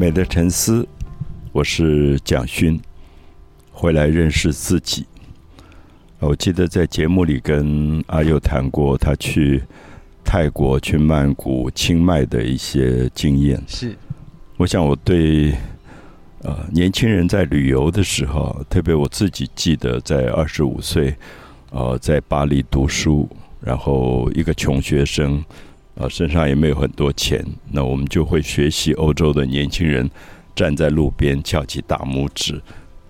美的沉思，我是蒋勋，回来认识自己。我记得在节目里跟阿佑谈过，他去泰国、去曼谷、清迈的一些经验。是，我想我对呃年轻人在旅游的时候，特别我自己记得在二十五岁，呃，在巴黎读书，然后一个穷学生。啊，身上也没有很多钱，那我们就会学习欧洲的年轻人站在路边翘起大拇指，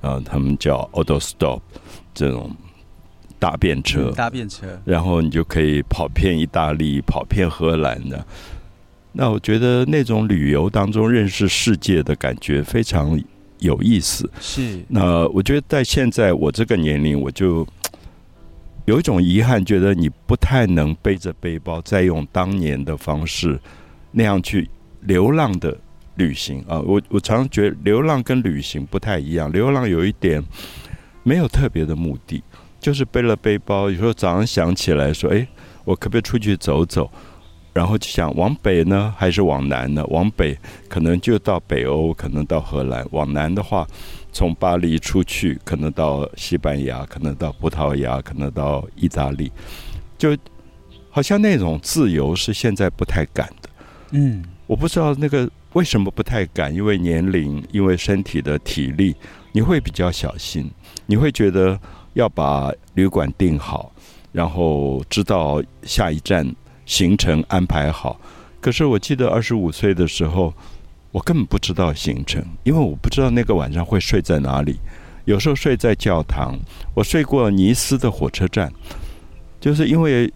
啊，他们叫 auto stop 这种大便车，大便车，然后你就可以跑遍意大利，跑遍荷兰的。那我觉得那种旅游当中认识世界的感觉非常有意思。是，那我觉得在现在我这个年龄，我就。有一种遗憾，觉得你不太能背着背包再用当年的方式那样去流浪的旅行啊！我我常常觉得流浪跟旅行不太一样。流浪有一点没有特别的目的，就是背了背包，有时候早上想起来说：“哎，我可不可以出去走走？”然后就想往北呢，还是往南呢？往北可能就到北欧，可能到荷兰；往南的话。从巴黎出去，可能到西班牙，可能到葡萄牙，可能到意大利，就好像那种自由是现在不太敢的。嗯，我不知道那个为什么不太敢，因为年龄，因为身体的体力，你会比较小心，你会觉得要把旅馆订好，然后知道下一站行程安排好。可是我记得二十五岁的时候。我根本不知道行程，因为我不知道那个晚上会睡在哪里。有时候睡在教堂，我睡过尼斯的火车站，就是因为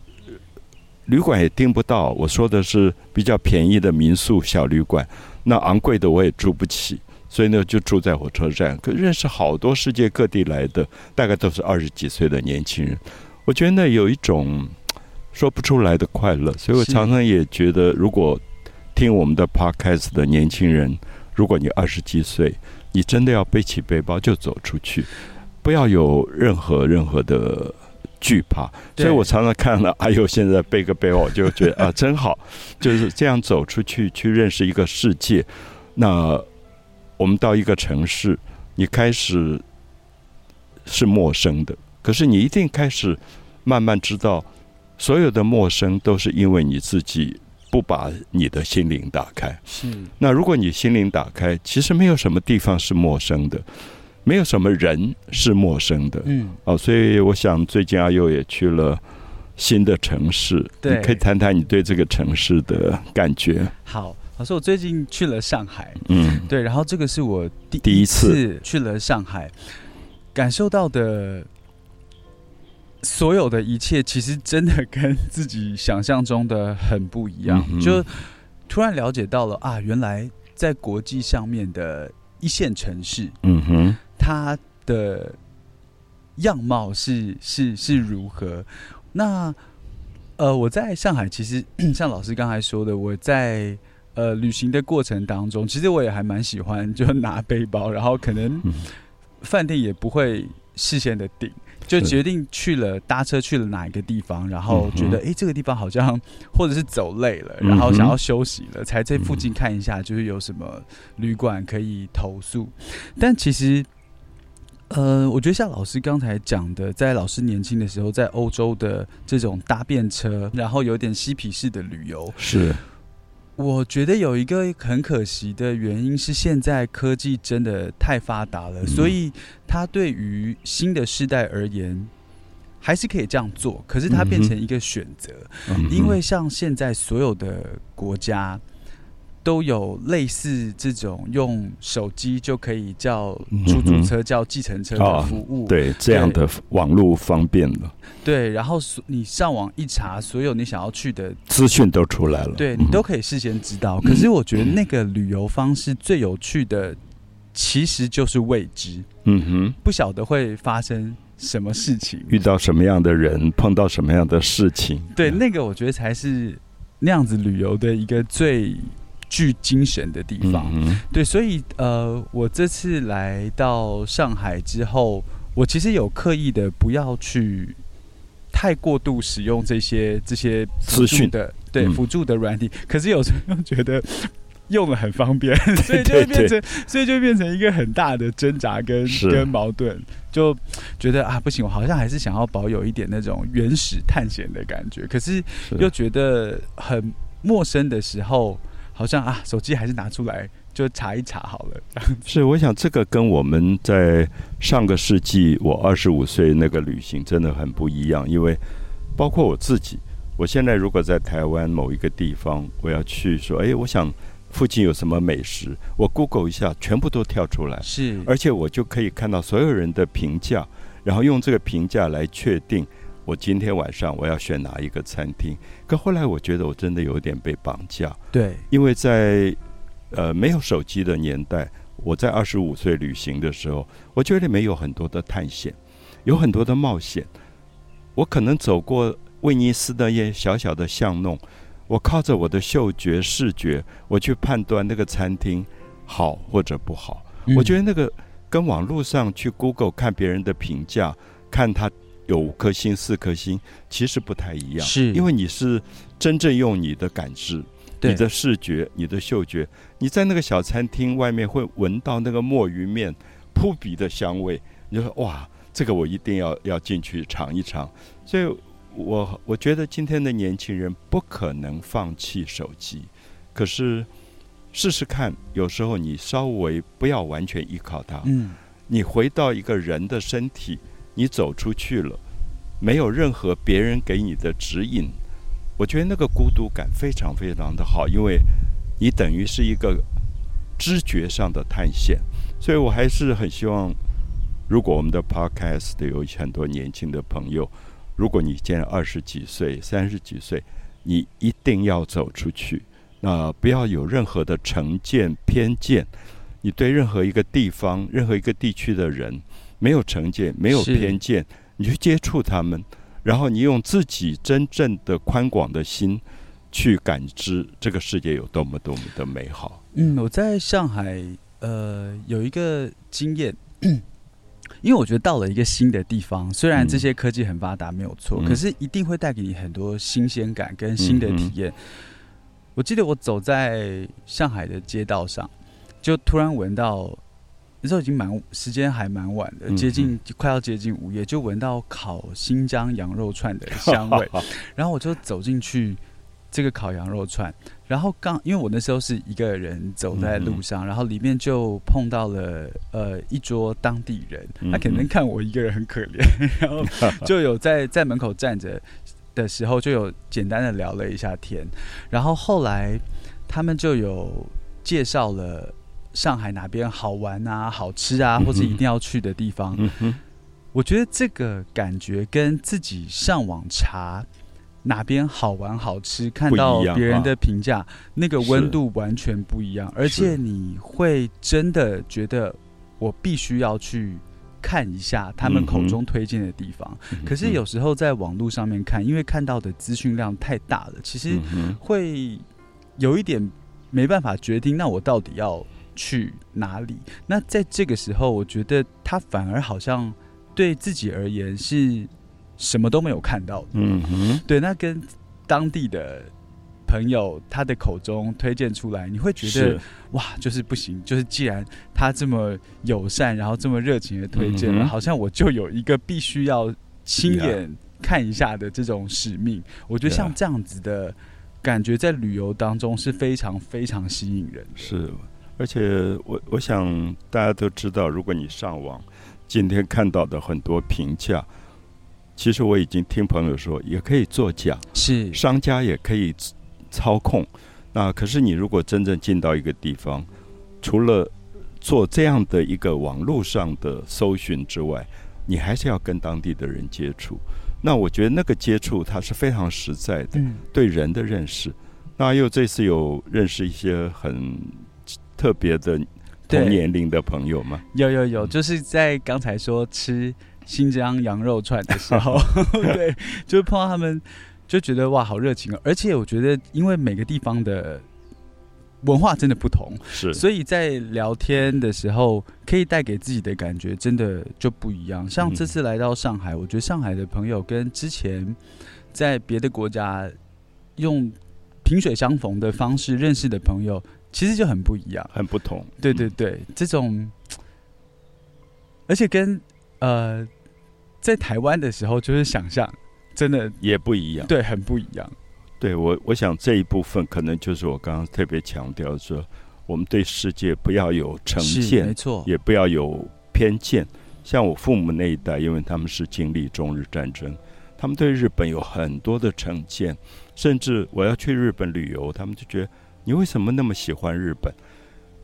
旅馆也订不到。我说的是比较便宜的民宿小旅馆，那昂贵的我也住不起，所以呢就住在火车站。可认识好多世界各地来的，大概都是二十几岁的年轻人。我觉得那有一种说不出来的快乐，所以我常常也觉得如果。听我们的 podcast 的年轻人，如果你二十几岁，你真的要背起背包就走出去，不要有任何任何的惧怕。所以我常常看了哎呦现在背个背包，我就觉得啊，真好，就是这样走出去去认识一个世界。那我们到一个城市，你开始是陌生的，可是你一定开始慢慢知道，所有的陌生都是因为你自己。不把你的心灵打开，是。那如果你心灵打开，其实没有什么地方是陌生的，没有什么人是陌生的。嗯。哦，所以我想最近阿佑也去了新的城市，对，可以谈谈你对这个城市的感觉。好，老师，我最近去了上海，嗯，对，然后这个是我第第一次去了上海，感受到的。所有的一切其实真的跟自己想象中的很不一样，就突然了解到了啊，原来在国际上面的一线城市，嗯哼，它的样貌是是是如何？那呃，我在上海，其实 像老师刚才说的，我在呃旅行的过程当中，其实我也还蛮喜欢，就拿背包，然后可能饭店也不会事先的订。就决定去了搭车去了哪一个地方，然后觉得哎这个地方好像或者是走累了，然后想要休息了，才在附近看一下，就是有什么旅馆可以投宿。但其实，呃，我觉得像老师刚才讲的，在老师年轻的时候，在欧洲的这种搭便车，然后有点嬉皮士的旅游是。我觉得有一个很可惜的原因是，现在科技真的太发达了，所以它对于新的世代而言，还是可以这样做。可是它变成一个选择，因为像现在所有的国家。都有类似这种用手机就可以叫出租车、叫计程车的服务，对这样的网络方便了。对，然后你上网一查，所有你想要去的资讯都出来了，对你都可以事先知道。可是我觉得那个旅游方式最有趣的，其实就是未知。嗯哼，不晓得会发生什么事情，遇到什么样的人，碰到什么样的事情。对，那个我觉得才是那样子旅游的一个最。具精神的地方，嗯对，所以呃，我这次来到上海之后，我其实有刻意的不要去太过度使用这些这些资讯。的对辅助的软体，可是有时候又觉得用的很方便，所以就会变成，所以就变成一个很大的挣扎跟跟矛盾，就觉得啊不行，我好像还是想要保有一点那种原始探险的感觉，可是。又觉得很陌生的时候，好像啊手机还是拿出来就查一查好了。是，我想这个跟我们在上个世纪我二十五岁那个旅行真的很不一样，因为包括我自己，我现在如果在台湾某一个地方，我要去说，哎，我想。附近有什么美食？我 Google 一下，全部都跳出来。是，而且我就可以看到所有人的评价，然后用这个评价来确定我今天晚上我要选哪一个餐厅。可后来我觉得我真的有点被绑架。对，因为在呃没有手机的年代，我在二十五岁旅行的时候，我觉得没有很多的探险，有很多的冒险。我可能走过威尼斯的一些小小的巷弄。我靠着我的嗅觉、视觉，我去判断那个餐厅好或者不好。我觉得那个跟网络上去 Google 看别人的评价，看他有五颗星、四颗星，其实不太一样。是，因为你是真正用你的感知、你的视觉、你的嗅觉，你在那个小餐厅外面会闻到那个墨鱼面扑鼻的香味，你就说哇，这个我一定要要进去尝一尝。所以。我我觉得今天的年轻人不可能放弃手机，可是试试看，有时候你稍微不要完全依靠它。嗯，你回到一个人的身体，你走出去了，没有任何别人给你的指引，我觉得那个孤独感非常非常的好，因为你等于是一个知觉上的探险。所以我还是很希望，如果我们的 Podcast 有很多年轻的朋友。如果你现在二十几岁、三十几岁，你一定要走出去，那不要有任何的成见、偏见。你对任何一个地方、任何一个地区的人没有成见、没有偏见，你去接触他们，然后你用自己真正的宽广的心去感知这个世界有多么多么的美好。嗯，我在上海呃有一个经验。因为我觉得到了一个新的地方，虽然这些科技很发达没有错，可是一定会带给你很多新鲜感跟新的体验。我记得我走在上海的街道上，就突然闻到那时候已经蛮时间还蛮晚的，接近快要接近午夜，就闻到烤新疆羊肉串的香味，然后我就走进去。这个烤羊肉串，然后刚因为我那时候是一个人走在路上，然后里面就碰到了呃一桌当地人，他可能看我一个人很可怜，然后就有在在门口站着的时候，就有简单的聊了一下天，然后后来他们就有介绍了上海哪边好玩啊、好吃啊，或者一定要去的地方。我觉得这个感觉跟自己上网查。哪边好玩好吃，看到别人的评价，那个温度完全不一样，而且你会真的觉得我必须要去看一下他们口中推荐的地方。可是有时候在网络上面看，因为看到的资讯量太大了，其实会有一点没办法决定，那我到底要去哪里？那在这个时候，我觉得他反而好像对自己而言是。什么都没有看到，嗯哼，对，那跟当地的朋友他的口中推荐出来，你会觉得哇，就是不行，就是既然他这么友善，然后这么热情的推荐了，好像我就有一个必须要亲眼看一下的这种使命。我觉得像这样子的感觉，在旅游当中是非常非常吸引人。是，而且我我想大家都知道，如果你上网今天看到的很多评价。其实我已经听朋友说，也可以作假，是商家也可以操控。那可是你如果真正进到一个地方，除了做这样的一个网络上的搜寻之外，你还是要跟当地的人接触。那我觉得那个接触它是非常实在的，对人的认识。那又这次有认识一些很特别的同年龄的朋友吗？有有有，就是在刚才说吃。新疆羊肉串的时候，对，就碰到他们，就觉得哇，好热情哦！而且我觉得，因为每个地方的文化真的不同，是，所以在聊天的时候，可以带给自己的感觉真的就不一样。像这次来到上海，我觉得上海的朋友跟之前在别的国家用萍水相逢的方式认识的朋友。其实就很不一样，很不同。对对对，这种，而且跟呃，在台湾的时候，就是想象真的也不一样，对，很不一样。对我，我想这一部分可能就是我刚刚特别强调说，我们对世界不要有成见，没错，也不要有偏见。像我父母那一代，因为他们是经历中日战争，他们对日本有很多的成见，甚至我要去日本旅游，他们就觉得你为什么那么喜欢日本？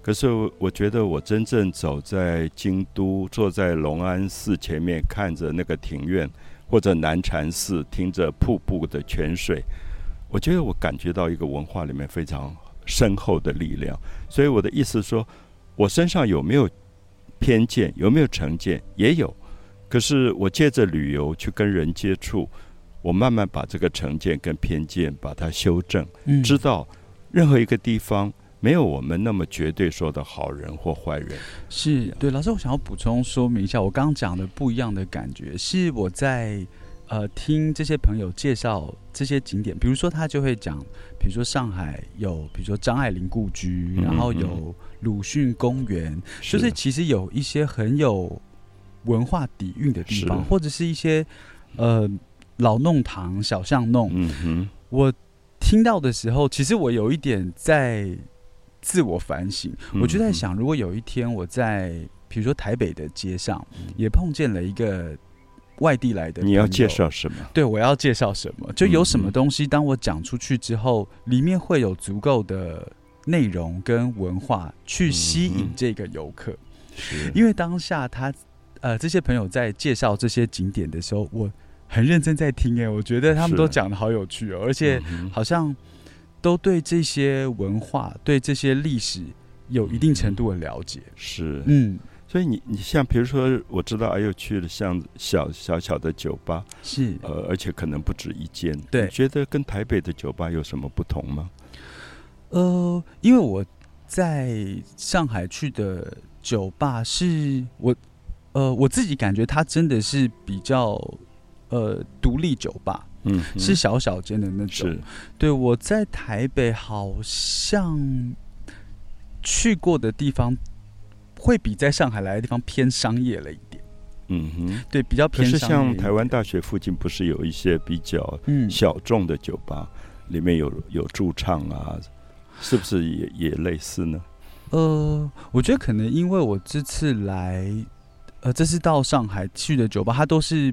可是我觉得，我真正走在京都，坐在龙安寺前面，看着那个庭院，或者南禅寺，听着瀑布的泉水，我觉得我感觉到一个文化里面非常深厚的力量。所以我的意思说，我身上有没有？偏见有没有成见？也有，可是我借着旅游去跟人接触，我慢慢把这个成见跟偏见把它修正，知道任何一个地方没有我们那么绝对说的好人或坏人。是对，老师，我想要补充说明一下，我刚刚讲的不一样的感觉，是我在呃听这些朋友介绍这些景点，比如说他就会讲，比如说上海有，比如说张爱玲故居，然后有。鲁迅公园，就是其实有一些很有文化底蕴的地方，或者是一些呃老弄堂、小巷弄。嗯哼，我听到的时候，其实我有一点在自我反省。我就在想，如果有一天我在比如说台北的街上，也碰见了一个外地来的，你要介绍什么？对，我要介绍什么？就有什么东西，当我讲出去之后，里面会有足够的。内容跟文化去吸引这个游客，因为当下他呃这些朋友在介绍这些景点的时候，我很认真在听哎，我觉得他们都讲的好有趣哦，而且好像都对这些文化、对这些历史有一定程度的了解。是，嗯，所以你你像比如说，我知道哎呦去了像小小小的酒吧，是。呃，而且可能不止一间，对，觉得跟台北的酒吧有什么不同吗？呃，因为我在上海去的酒吧，是我呃我自己感觉它真的是比较呃独立酒吧，嗯，是小小间的那种。对，我在台北好像去过的地方，会比在上海来的地方偏商业了一点。嗯哼，对，比较偏。可是像台湾大学附近，不是有一些比较小众的酒吧，里面有有驻唱啊？是不是也也类似呢？呃，我觉得可能因为我这次来，呃，这次到上海去的酒吧，它都是，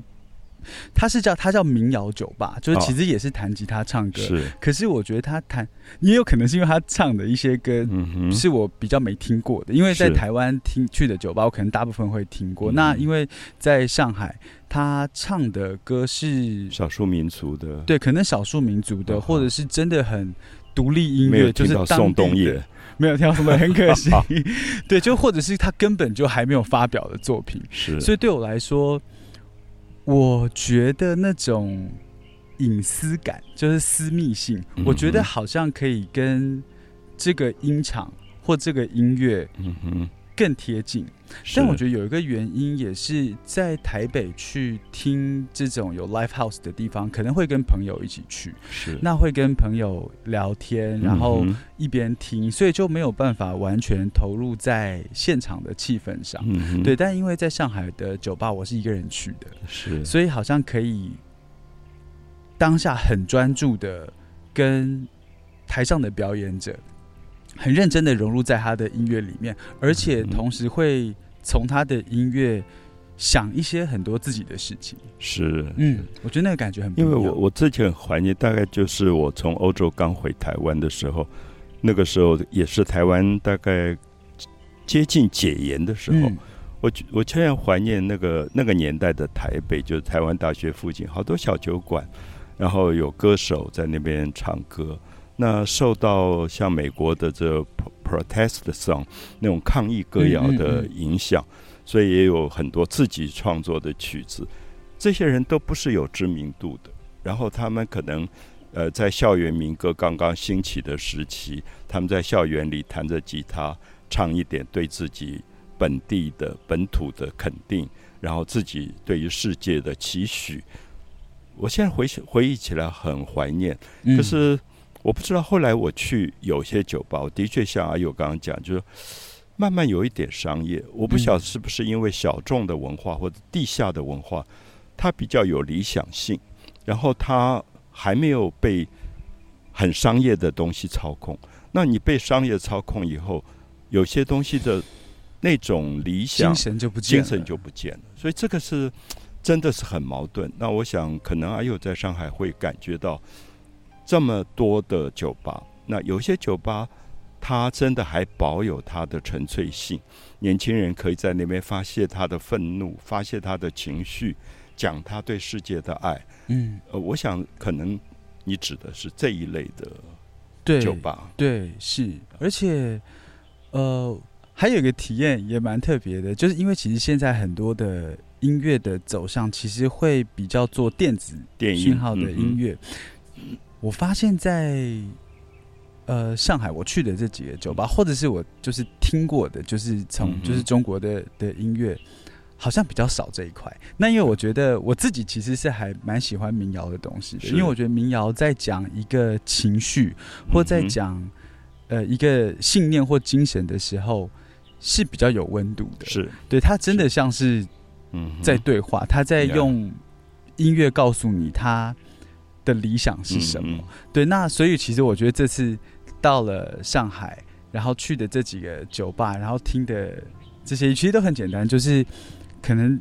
它是叫他叫民谣酒吧，就是其实也是弹吉他唱歌。是，可是我觉得他弹也有可能是因为他唱的一些歌是我比较没听过的，因为在台湾听去的酒吧，我可能大部分会听过。那因为在上海，他唱的歌是少数民族的，对，可能少数民族的，或者是真的很。独立音乐就是宋冬野，没有听到什么，很可惜。对，就或者是他根本就还没有发表的作品，是。所以对我来说，我觉得那种隐私感，就是私密性，我觉得好像可以跟这个音场或这个音乐，嗯哼。更贴近，但我觉得有一个原因，也是在台北去听这种有 live house 的地方，可能会跟朋友一起去，是。那会跟朋友聊天，然后一边听，所以就没有办法完全投入在现场的气氛上。对，但因为在上海的酒吧，我是一个人去的，是，所以好像可以当下很专注的跟台上的表演者。很认真的融入在他的音乐里面，而且同时会从他的音乐想一些很多自己的事情。是，嗯，我觉得那个感觉很。因为我我之前很怀念，大概就是我从欧洲刚回台湾的时候，那个时候也是台湾大概接近解严的时候，我我虽然怀念那个那个年代的台北，就是台湾大学附近好多小酒馆，然后有歌手在那边唱歌。那受到像美国的这 protest song 那种抗议歌谣的影响，所以也有很多自己创作的曲子。这些人都不是有知名度的，然后他们可能呃在校园民歌刚刚兴起的时期，他们在校园里弹着吉他，唱一点对自己本地的本土的肯定，然后自己对于世界的期许。我现在回回忆起来很怀念，可是。我不知道后来我去有些酒吧，我的确像阿佑刚刚讲，就是慢慢有一点商业。我不晓得是不是因为小众的文化或者地下的文化，它比较有理想性，然后它还没有被很商业的东西操控。那你被商业操控以后，有些东西的那种理想精神就不见精神就不见了。所以这个是真的是很矛盾。那我想，可能阿佑在上海会感觉到。这么多的酒吧，那有些酒吧，它真的还保有它的纯粹性。年轻人可以在那边发泄他的愤怒，发泄他的情绪，讲他对世界的爱。嗯，呃，我想可能你指的是这一类的酒吧。对，是，而且，呃，还有一个体验也蛮特别的，就是因为其实现在很多的音乐的走向，其实会比较做电子电信号的音乐。我发现，在呃上海我去的这几个酒吧，或者是我就是听过的，就是从就是中国的的音乐，好像比较少这一块。那因为我觉得我自己其实是还蛮喜欢民谣的东西的，因为我觉得民谣在讲一个情绪，或在讲呃一个信念或精神的时候，是比较有温度的。是对他真的像是嗯在对话，他在用音乐告诉你他。的理想是什么？对，那所以其实我觉得这次到了上海，然后去的这几个酒吧，然后听的这些其实都很简单，就是可能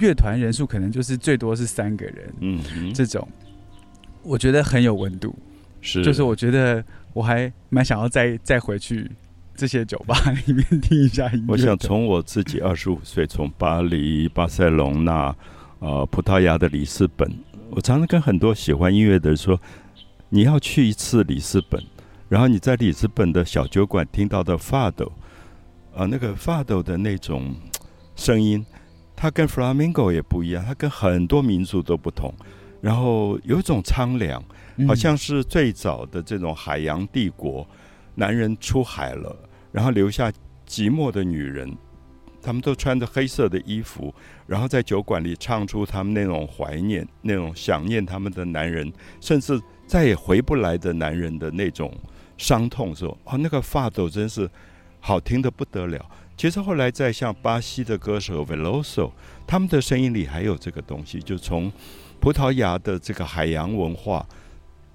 乐团人数可能就是最多是三个人，嗯，这种我觉得很有温度，是，就是我觉得我还蛮想要再再回去这些酒吧里面听一下音乐。我想从我自己二十五岁，从巴黎、巴塞隆那、呃葡萄牙的里斯本。我常常跟很多喜欢音乐的人说，你要去一次里斯本，然后你在里斯本的小酒馆听到的发抖，啊，那个发抖的那种声音，它跟 flamingo 也不一样，它跟很多民族都不同。然后有一种苍凉，好像是最早的这种海洋帝国，男人出海了，然后留下寂寞的女人。他们都穿着黑色的衣服，然后在酒馆里唱出他们那种怀念、那种想念他们的男人，甚至再也回不来的男人的那种伤痛。说：“哦，那个发抖真是好听的不得了。”其实后来在像巴西的歌手 Veloso，他们的声音里还有这个东西，就从葡萄牙的这个海洋文化，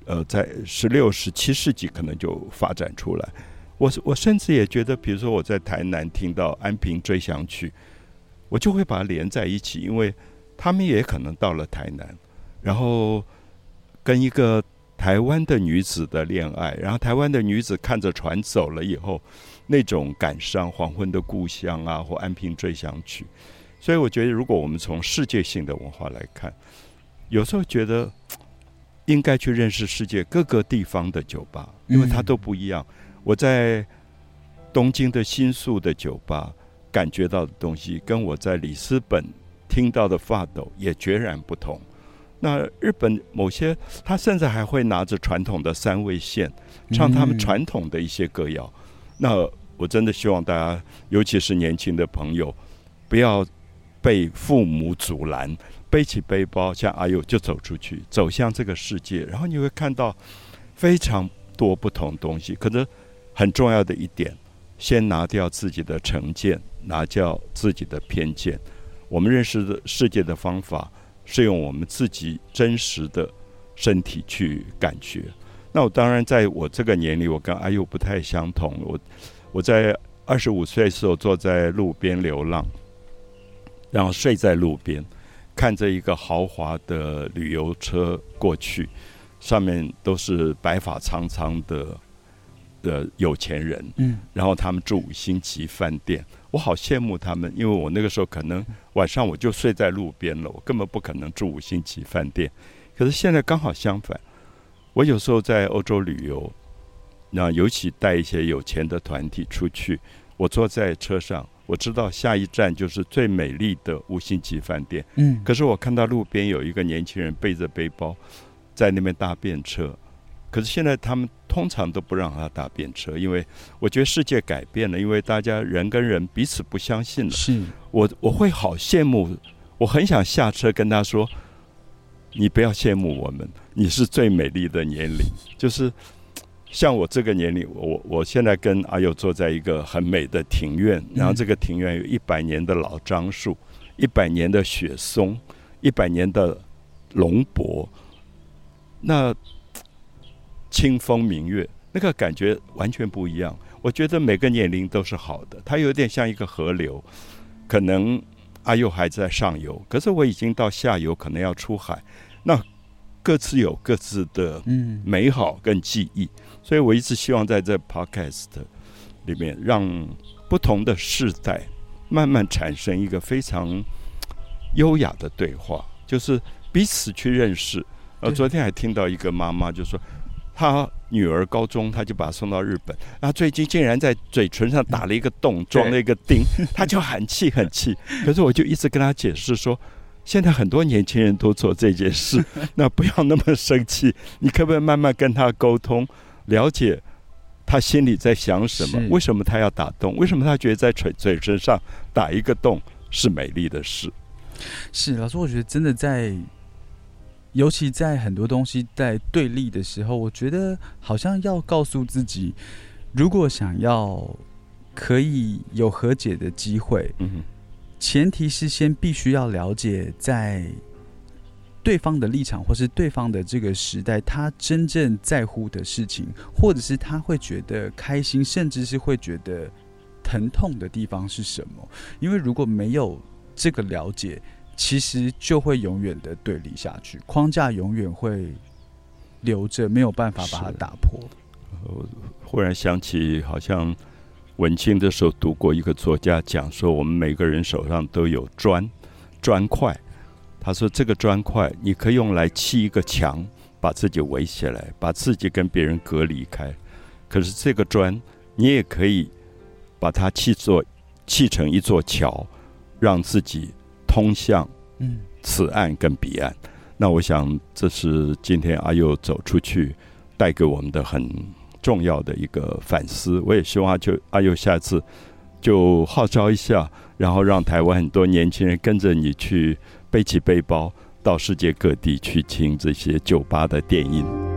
呃，在十六、十七世纪可能就发展出来。我我甚至也觉得，比如说我在台南听到《安平追想曲》，我就会把它连在一起，因为他们也可能到了台南，然后跟一个台湾的女子的恋爱，然后台湾的女子看着船走了以后，那种感伤，黄昏的故乡啊，或《安平追想曲》，所以我觉得，如果我们从世界性的文化来看，有时候觉得应该去认识世界各个地方的酒吧，因为它都不一样。我在东京的新宿的酒吧感觉到的东西，跟我在里斯本听到的发抖也决然不同。那日本某些，他甚至还会拿着传统的三味线唱他们传统的一些歌谣。那我真的希望大家，尤其是年轻的朋友，不要被父母阻拦，背起背包像阿佑就走出去，走向这个世界，然后你会看到非常多不同东西，可能。很重要的一点，先拿掉自己的成见，拿掉自己的偏见。我们认识的世界的方法，是用我们自己真实的身体去感觉。那我当然在我这个年龄，我跟阿佑不太相同。我我在二十五岁的时候，坐在路边流浪，然后睡在路边，看着一个豪华的旅游车过去，上面都是白发苍苍的。的有钱人，嗯，然后他们住五星级饭店，我好羡慕他们，因为我那个时候可能晚上我就睡在路边了，我根本不可能住五星级饭店。可是现在刚好相反，我有时候在欧洲旅游，那尤其带一些有钱的团体出去，我坐在车上，我知道下一站就是最美丽的五星级饭店，嗯，可是我看到路边有一个年轻人背着背包在那边搭便车。可是现在他们通常都不让他搭便车，因为我觉得世界改变了，因为大家人跟人彼此不相信了。是，我我会好羡慕，我很想下车跟他说：“你不要羡慕我们，你是最美丽的年龄。就是像我这个年龄，我我现在跟阿友坐在一个很美的庭院，然后这个庭院有一百年的老樟树，一百年的雪松，一百年的龙柏，那清风明月，那个感觉完全不一样。我觉得每个年龄都是好的，它有点像一个河流，可能。阿佑还在上游，可是我已经到下游，可能要出海。那各自有各自的美好跟记忆，所以我一直希望在这 podcast 里面，让不同的世代慢慢产生一个非常优雅的对话，就是彼此去认识。呃，昨天还听到一个妈妈就说。他女儿高中，他就把她送到日本。然后最近竟然在嘴唇上打了一个洞，装了一个钉，他 就很气很气。可是我就一直跟他解释说，现在很多年轻人都做这件事，那不要那么生气。你可不可以慢慢跟他沟通，了解他心里在想什么？为什么他要打洞？为什么他觉得在嘴嘴唇上打一个洞是美丽的事？是老师，我觉得真的在。尤其在很多东西在对立的时候，我觉得好像要告诉自己，如果想要可以有和解的机会，嗯，前提是先必须要了解在对方的立场，或是对方的这个时代，他真正在乎的事情，或者是他会觉得开心，甚至是会觉得疼痛的地方是什么。因为如果没有这个了解，其实就会永远的对立下去，框架永远会留着，没有办法把它打破。我忽然想起，好像文青的时候读过一个作家讲说，我们每个人手上都有砖砖块。他说，这个砖块你可以用来砌一个墙，把自己围起来，把自己跟别人隔离开。可是这个砖，你也可以把它砌作砌成一座桥，让自己。通向嗯此岸跟彼岸，那我想这是今天阿佑走出去带给我们的很重要的一个反思。我也希望就阿佑下次就号召一下，然后让台湾很多年轻人跟着你去背起背包到世界各地去听这些酒吧的电音。